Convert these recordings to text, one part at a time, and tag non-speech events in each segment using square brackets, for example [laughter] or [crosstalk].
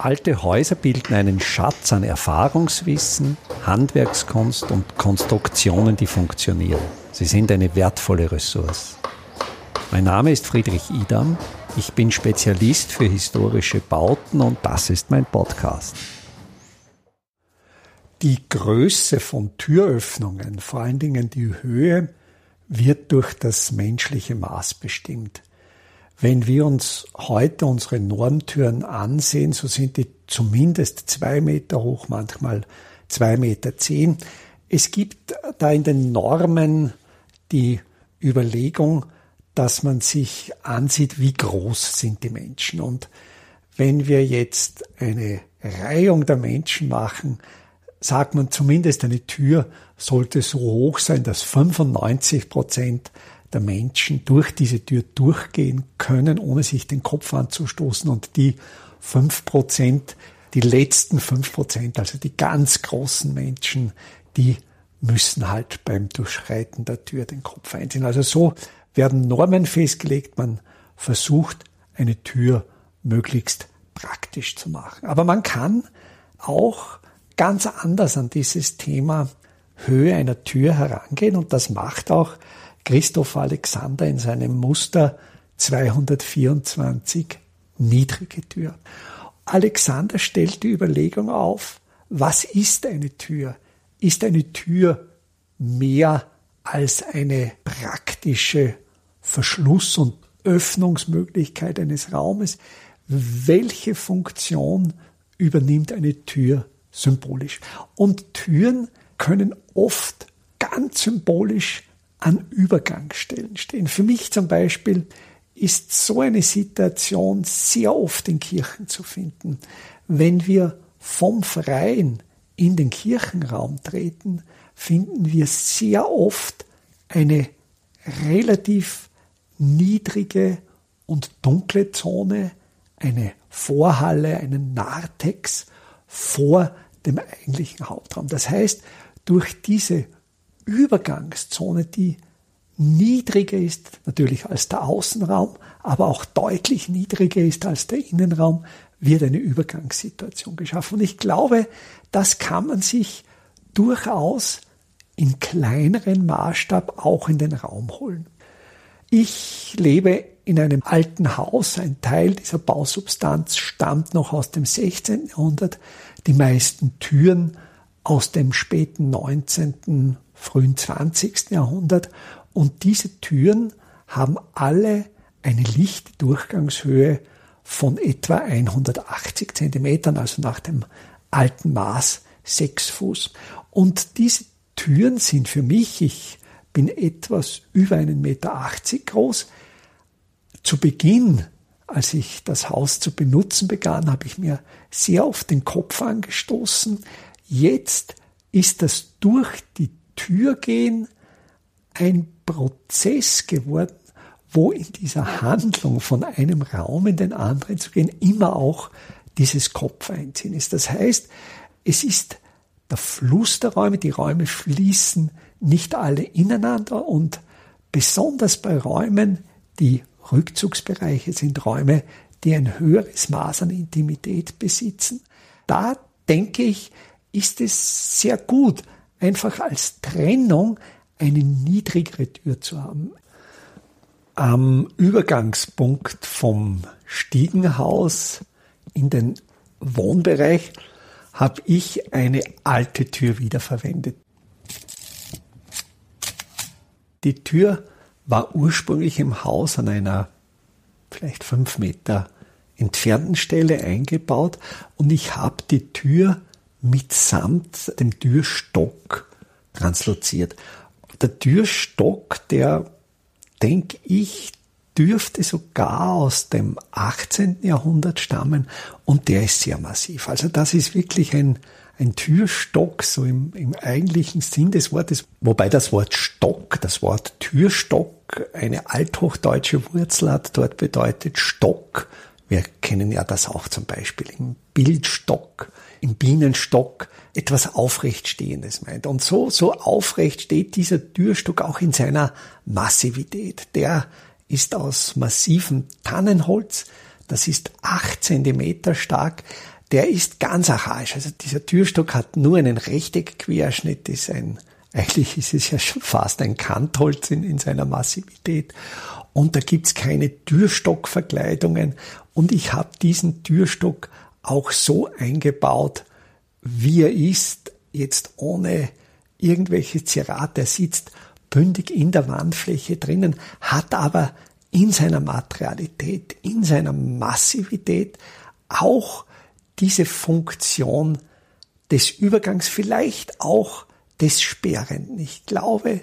Alte Häuser bilden einen Schatz an Erfahrungswissen, Handwerkskunst und Konstruktionen, die funktionieren. Sie sind eine wertvolle Ressource. Mein Name ist Friedrich Idam. Ich bin Spezialist für historische Bauten und das ist mein Podcast. Die Größe von Türöffnungen, vor allen Dingen die Höhe, wird durch das menschliche Maß bestimmt. Wenn wir uns heute unsere Normtüren ansehen, so sind die zumindest zwei Meter hoch, manchmal zwei Meter zehn. Es gibt da in den Normen die Überlegung, dass man sich ansieht, wie groß sind die Menschen. Und wenn wir jetzt eine Reihung der Menschen machen, sagt man zumindest eine Tür sollte so hoch sein, dass 95 Prozent der Menschen durch diese Tür durchgehen können, ohne sich den Kopf anzustoßen und die fünf Prozent, die letzten fünf Prozent, also die ganz großen Menschen, die müssen halt beim Durchschreiten der Tür den Kopf einziehen. Also so werden Normen festgelegt, man versucht eine Tür möglichst praktisch zu machen. Aber man kann auch ganz anders an dieses Thema Höhe einer Tür herangehen und das macht auch Christoph Alexander in seinem Muster 224 niedrige Tür. Alexander stellt die Überlegung auf, was ist eine Tür? Ist eine Tür mehr als eine praktische Verschluss- und Öffnungsmöglichkeit eines Raumes? Welche Funktion übernimmt eine Tür symbolisch? Und Türen können oft ganz symbolisch an Übergangsstellen stehen. Für mich zum Beispiel ist so eine Situation sehr oft in Kirchen zu finden. Wenn wir vom Freien in den Kirchenraum treten, finden wir sehr oft eine relativ niedrige und dunkle Zone, eine Vorhalle, einen Narthex vor dem eigentlichen Hauptraum. Das heißt, durch diese Übergangszone, die niedriger ist natürlich als der Außenraum, aber auch deutlich niedriger ist als der Innenraum, wird eine Übergangssituation geschaffen. Und ich glaube, das kann man sich durchaus in kleineren Maßstab auch in den Raum holen. Ich lebe in einem alten Haus. Ein Teil dieser Bausubstanz stammt noch aus dem 16. Jahrhundert. Die meisten Türen aus dem späten 19., frühen 20. Jahrhundert. Und diese Türen haben alle eine Lichtdurchgangshöhe von etwa 180 Zentimetern, also nach dem alten Maß 6 Fuß. Und diese Türen sind für mich, ich bin etwas über einen Meter 80 groß. Zu Beginn, als ich das Haus zu benutzen begann, habe ich mir sehr oft den Kopf angestoßen. Jetzt ist das durch die Tür gehen ein Prozess geworden, wo in dieser Handlung von einem Raum in den anderen zu gehen immer auch dieses Kopf einziehen ist. Das heißt, es ist der Fluss der Räume, die Räume fließen nicht alle ineinander und besonders bei Räumen, die Rückzugsbereiche sind Räume, die ein höheres Maß an Intimität besitzen. Da denke ich, ist es sehr gut, einfach als Trennung eine niedrigere Tür zu haben. Am Übergangspunkt vom Stiegenhaus in den Wohnbereich habe ich eine alte Tür wiederverwendet. Die Tür war ursprünglich im Haus an einer vielleicht fünf Meter entfernten Stelle eingebaut und ich habe die Tür mitsamt dem Türstock transloziert. Der Türstock, der, denke ich, dürfte sogar aus dem 18. Jahrhundert stammen und der ist sehr massiv. Also das ist wirklich ein, ein Türstock, so im, im eigentlichen Sinn des Wortes, wobei das Wort Stock, das Wort Türstock eine althochdeutsche Wurzel hat, dort bedeutet Stock. Wir kennen ja das auch zum Beispiel im Bildstock im Bienenstock etwas Aufrechtstehendes meint. Und so, so aufrecht steht dieser Türstock auch in seiner Massivität. Der ist aus massivem Tannenholz. Das ist acht Zentimeter stark. der ist ganz archaisch. Also dieser Türstock hat nur einen Rechteckquerschnitt, ist ein, [laughs] eigentlich ist es ja schon fast ein Kantholz in, in seiner Massivität. Und da gibt's keine Türstockverkleidungen. Und ich habe diesen Türstock auch so eingebaut, wie er ist, jetzt ohne irgendwelche Zerrate. Er sitzt bündig in der Wandfläche drinnen, hat aber in seiner Materialität, in seiner Massivität auch diese Funktion des Übergangs, vielleicht auch des Sperrenden. Ich glaube,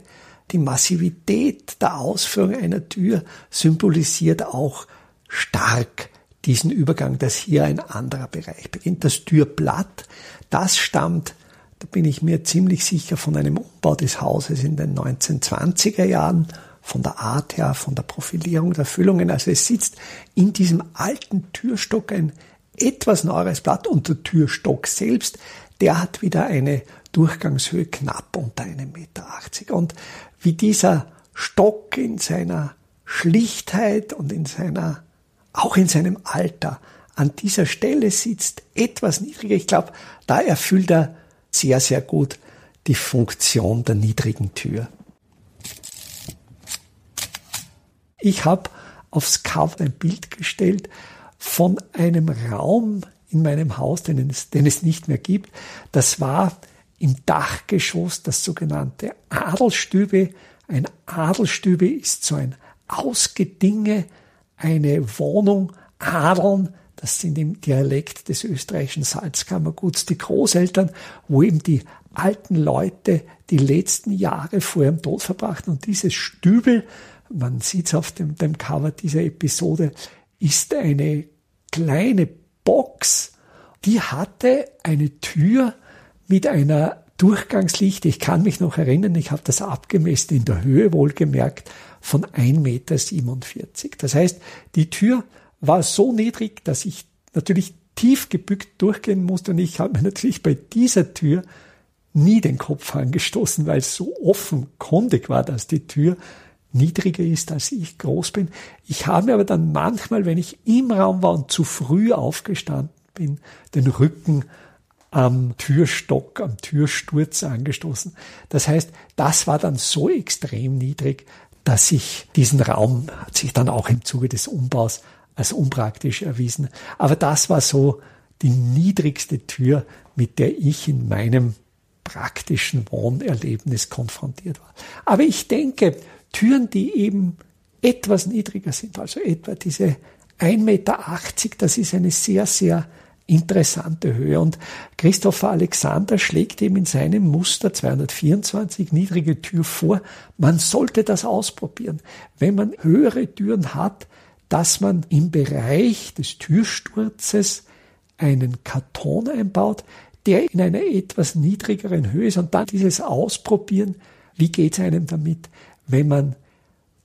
die Massivität der Ausführung einer Tür symbolisiert auch stark diesen Übergang, dass hier ein anderer Bereich beginnt. Das Türblatt, das stammt, da bin ich mir ziemlich sicher, von einem Umbau des Hauses in den 1920er Jahren, von der Art her, von der Profilierung der Füllungen. Also es sitzt in diesem alten Türstock ein etwas neueres Blatt und der Türstock selbst, der hat wieder eine Durchgangshöhe knapp unter einem Meter. Und wie dieser Stock in seiner Schlichtheit und in seiner, auch in seinem Alter an dieser Stelle sitzt, etwas niedriger. Ich glaube, da erfüllt er sehr, sehr gut die Funktion der niedrigen Tür. Ich habe aufs Cover ein Bild gestellt von einem Raum in meinem Haus, den es, den es nicht mehr gibt. Das war im Dachgeschoss das sogenannte Adelstübe. Ein Adelstübe ist so ein Ausgedinge, eine Wohnung, Adeln, das sind im Dialekt des österreichischen Salzkammerguts die Großeltern, wo eben die alten Leute die letzten Jahre vor ihrem Tod verbrachten. Und dieses Stübel, man sieht es auf dem, dem Cover dieser Episode, ist eine kleine Box, die hatte eine Tür mit einer Durchgangslicht. Ich kann mich noch erinnern, ich habe das abgemessen in der Höhe wohlgemerkt von 1,47 Meter. Das heißt, die Tür war so niedrig, dass ich natürlich tief gebückt durchgehen musste und ich habe mir natürlich bei dieser Tür nie den Kopf angestoßen, weil es so offenkundig war, dass die Tür niedriger ist, als ich groß bin. Ich habe aber dann manchmal, wenn ich im Raum war und zu früh aufgestanden bin, den Rücken am Türstock, am Türsturz angestoßen. Das heißt, das war dann so extrem niedrig, dass ich diesen Raum, hat sich dann auch im Zuge des Umbaus als unpraktisch erwiesen. Aber das war so die niedrigste Tür, mit der ich in meinem praktischen Wohnerlebnis konfrontiert war. Aber ich denke, Türen, die eben etwas niedriger sind, also etwa diese 1,80 Meter, das ist eine sehr, sehr interessante Höhe. Und Christopher Alexander schlägt eben in seinem Muster 224 niedrige Tür vor. Man sollte das ausprobieren. Wenn man höhere Türen hat, dass man im Bereich des Türsturzes einen Karton einbaut, der in einer etwas niedrigeren Höhe ist und dann dieses Ausprobieren, wie geht es einem damit, wenn man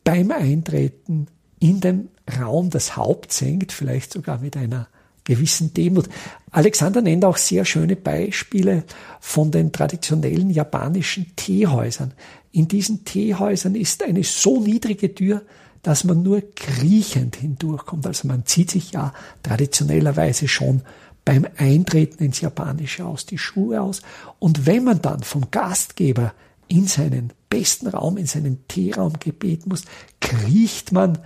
beim Eintreten in den Raum das Haupt senkt, vielleicht sogar mit einer gewissen Demut. Alexander nennt auch sehr schöne Beispiele von den traditionellen japanischen Teehäusern. In diesen Teehäusern ist eine so niedrige Tür, dass man nur kriechend hindurchkommt. Also man zieht sich ja traditionellerweise schon beim Eintreten ins Japanische aus die Schuhe aus. Und wenn man dann vom Gastgeber in seinen besten Raum, in seinen Teeraum gebeten muss, kriecht man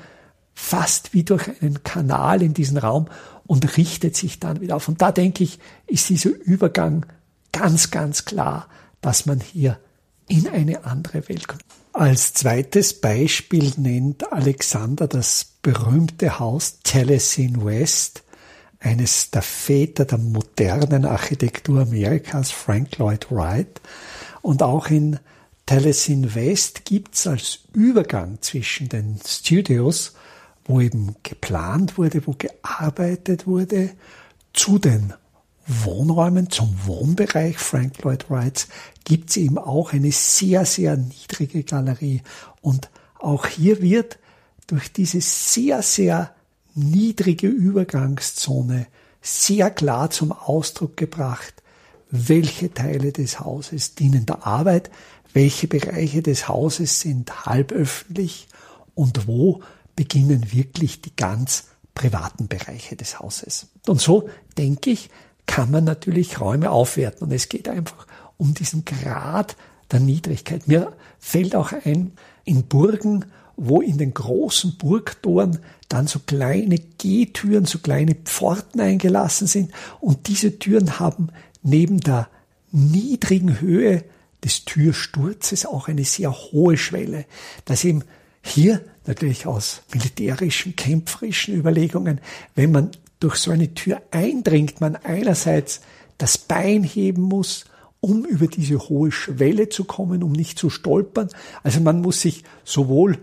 fast wie durch einen Kanal in diesen Raum und richtet sich dann wieder auf. Und da denke ich, ist dieser Übergang ganz, ganz klar, dass man hier in eine andere Welt kommt. Als zweites Beispiel nennt Alexander das berühmte Haus Telesine West, eines der Väter der modernen Architektur Amerikas, Frank Lloyd Wright. Und auch in Telesine West gibt's als Übergang zwischen den Studios, wo eben geplant wurde, wo gearbeitet wurde, zu den Wohnräumen, zum Wohnbereich Frank Lloyd Wrights, gibt es eben auch eine sehr, sehr niedrige Galerie. Und auch hier wird durch diese sehr, sehr niedrige Übergangszone sehr klar zum Ausdruck gebracht, welche Teile des Hauses dienen der Arbeit, welche Bereiche des Hauses sind halböffentlich und wo beginnen wirklich die ganz privaten Bereiche des Hauses. Und so denke ich, kann man natürlich Räume aufwerten. Und es geht einfach um diesen Grad der Niedrigkeit. Mir fällt auch ein, in Burgen, wo in den großen Burgtoren dann so kleine Gehtüren, so kleine Pforten eingelassen sind. Und diese Türen haben neben der niedrigen Höhe des Türsturzes auch eine sehr hohe Schwelle, dass eben hier natürlich aus militärischen, kämpferischen Überlegungen, wenn man durch so eine Tür eindringt, man einerseits das Bein heben muss, um über diese hohe Schwelle zu kommen, um nicht zu stolpern. Also man muss sich sowohl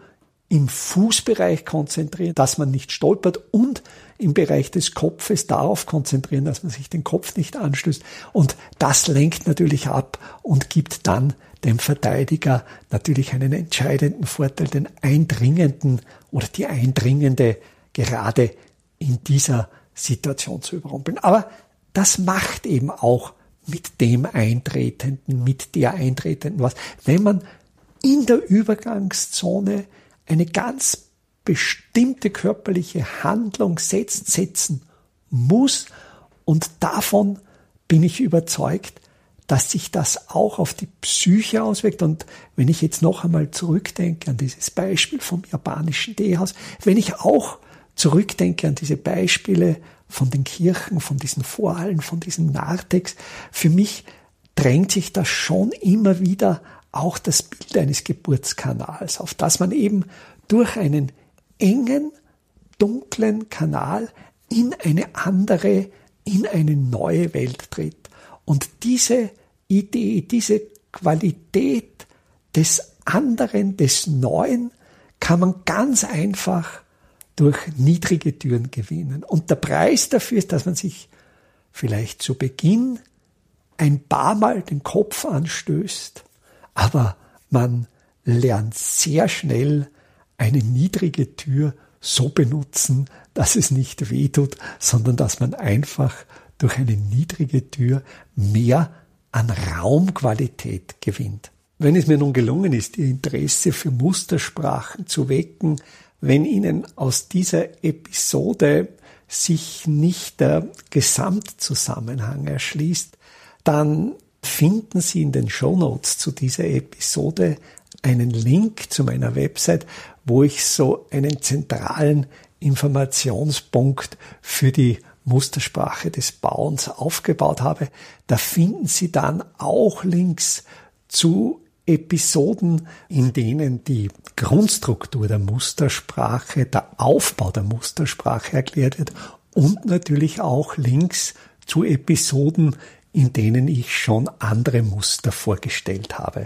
im Fußbereich konzentrieren, dass man nicht stolpert und im Bereich des Kopfes darauf konzentrieren, dass man sich den Kopf nicht anstößt. Und das lenkt natürlich ab und gibt dann dem Verteidiger natürlich einen entscheidenden Vorteil, den eindringenden oder die eindringende gerade in dieser Situation zu überrumpeln. Aber das macht eben auch mit dem Eintretenden, mit der Eintretenden was. Wenn man in der Übergangszone eine ganz bestimmte körperliche Handlung setzt, setzen muss. Und davon bin ich überzeugt, dass sich das auch auf die Psyche auswirkt. Und wenn ich jetzt noch einmal zurückdenke an dieses Beispiel vom japanischen Teehaus, wenn ich auch zurückdenke an diese Beispiele von den Kirchen, von diesen Vorhallen, von diesem Narthex, für mich drängt sich das schon immer wieder auch das Bild eines Geburtskanals, auf das man eben durch einen engen, dunklen Kanal in eine andere, in eine neue Welt tritt. Und diese Idee, diese Qualität des anderen, des Neuen kann man ganz einfach durch niedrige Türen gewinnen. Und der Preis dafür ist, dass man sich vielleicht zu Beginn ein paar Mal den Kopf anstößt, aber man lernt sehr schnell eine niedrige Tür so benutzen, dass es nicht wehtut, sondern dass man einfach durch eine niedrige Tür mehr an Raumqualität gewinnt. Wenn es mir nun gelungen ist, Ihr Interesse für Mustersprachen zu wecken, wenn Ihnen aus dieser Episode sich nicht der Gesamtzusammenhang erschließt, dann finden Sie in den Show Notes zu dieser Episode einen Link zu meiner Website, wo ich so einen zentralen Informationspunkt für die Mustersprache des Bauens aufgebaut habe. Da finden Sie dann auch Links zu Episoden, in denen die Grundstruktur der Mustersprache, der Aufbau der Mustersprache erklärt wird und natürlich auch Links zu Episoden, in denen ich schon andere Muster vorgestellt habe.